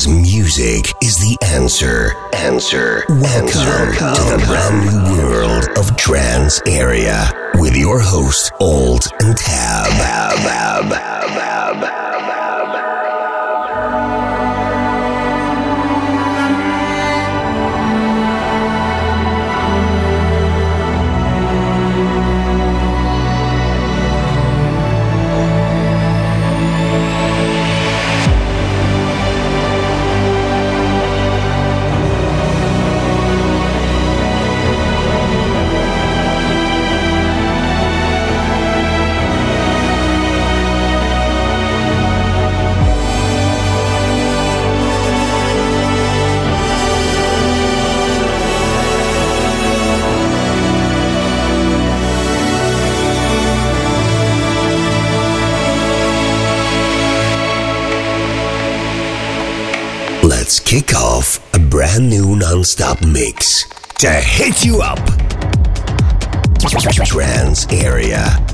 Because music is the answer. Answer. Welcome answer. to the brand new world of Trance Area with your host, Old and Tab. Tab, tab, tab, tab. Kick off a brand new non-stop mix to hit you up. Trance area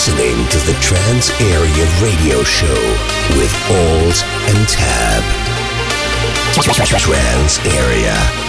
listening to the Trance Area Radio Show with Alt and Tab. Trance Area.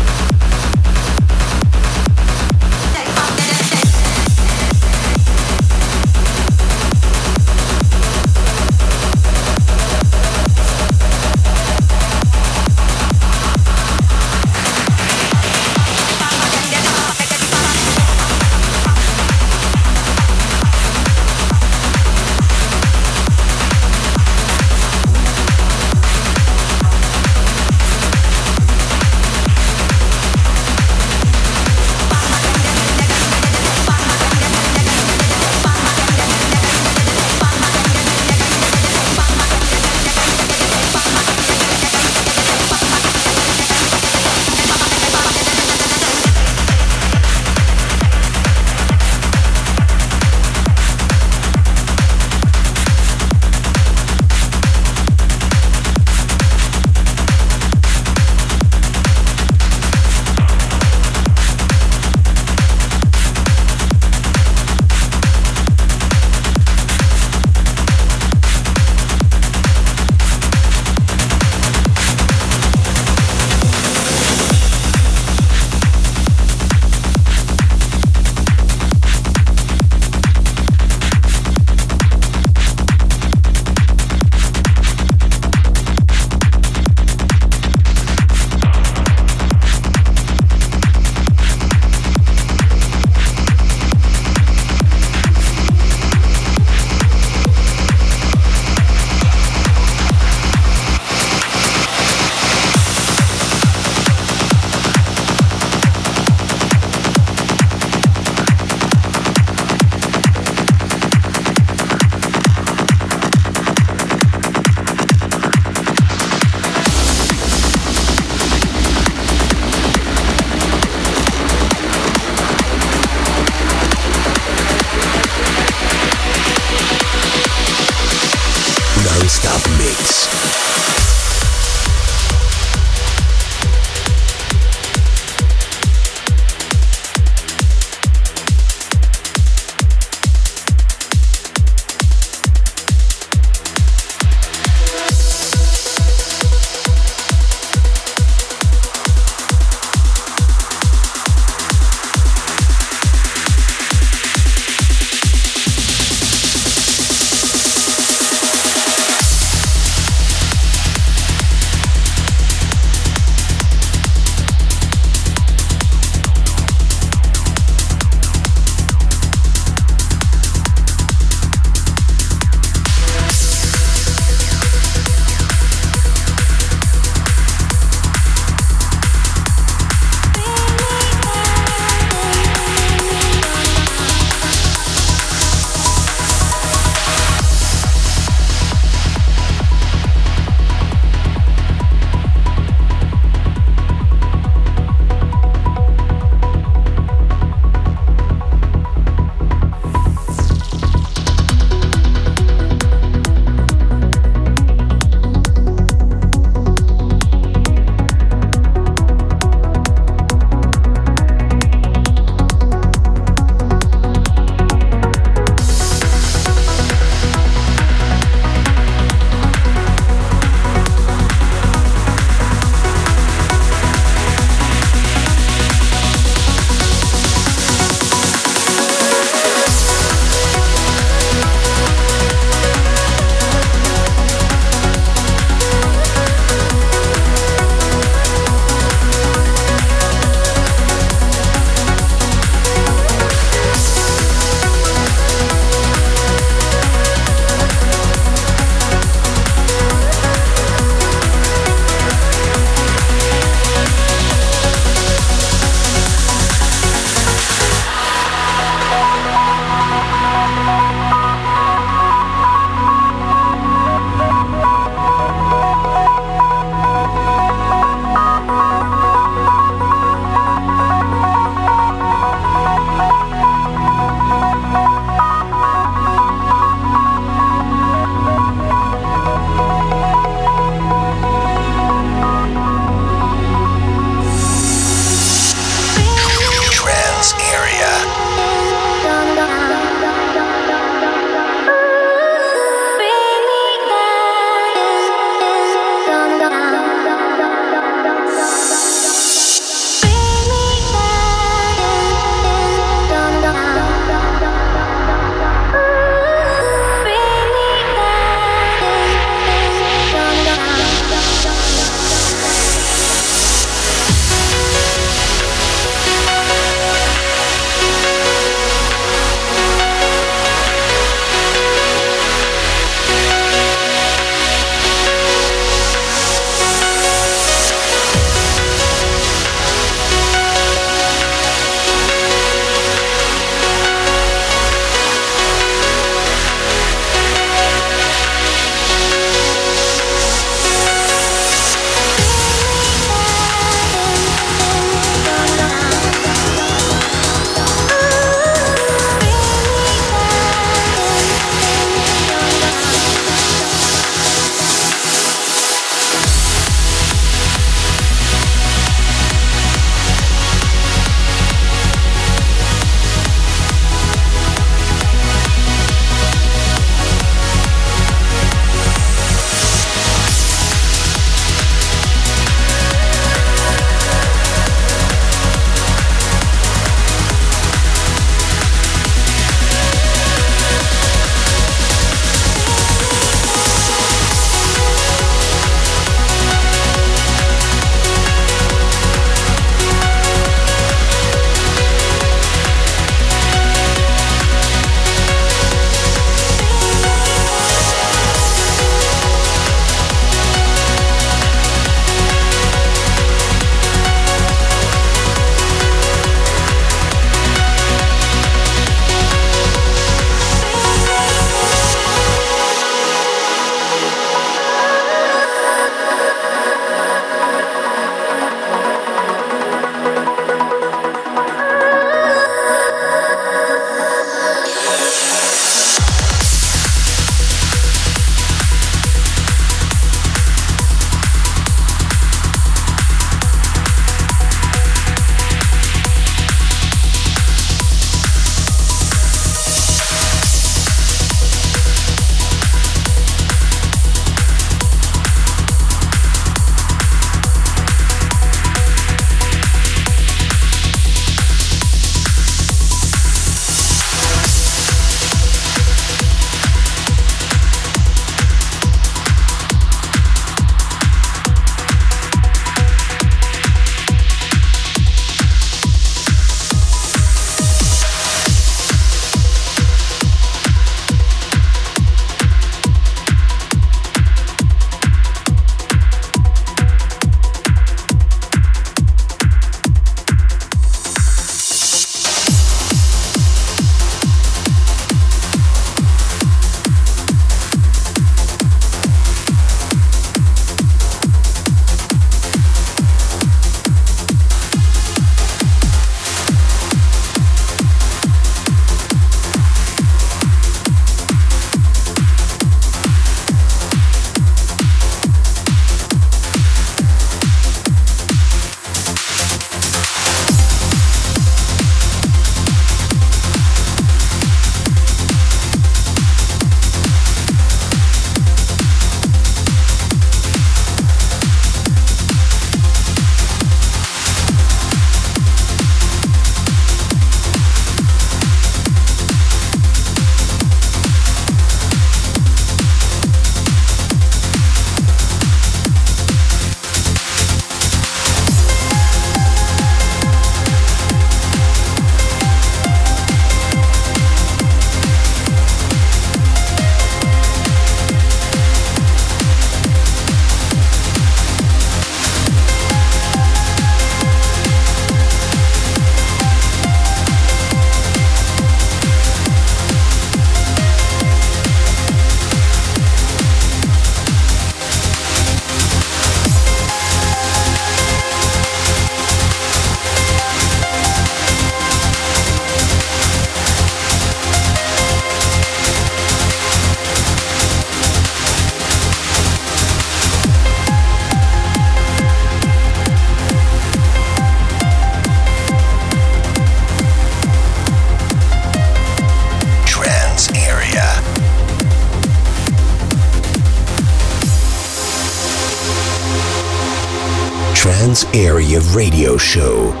Radio Show.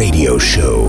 Radio Show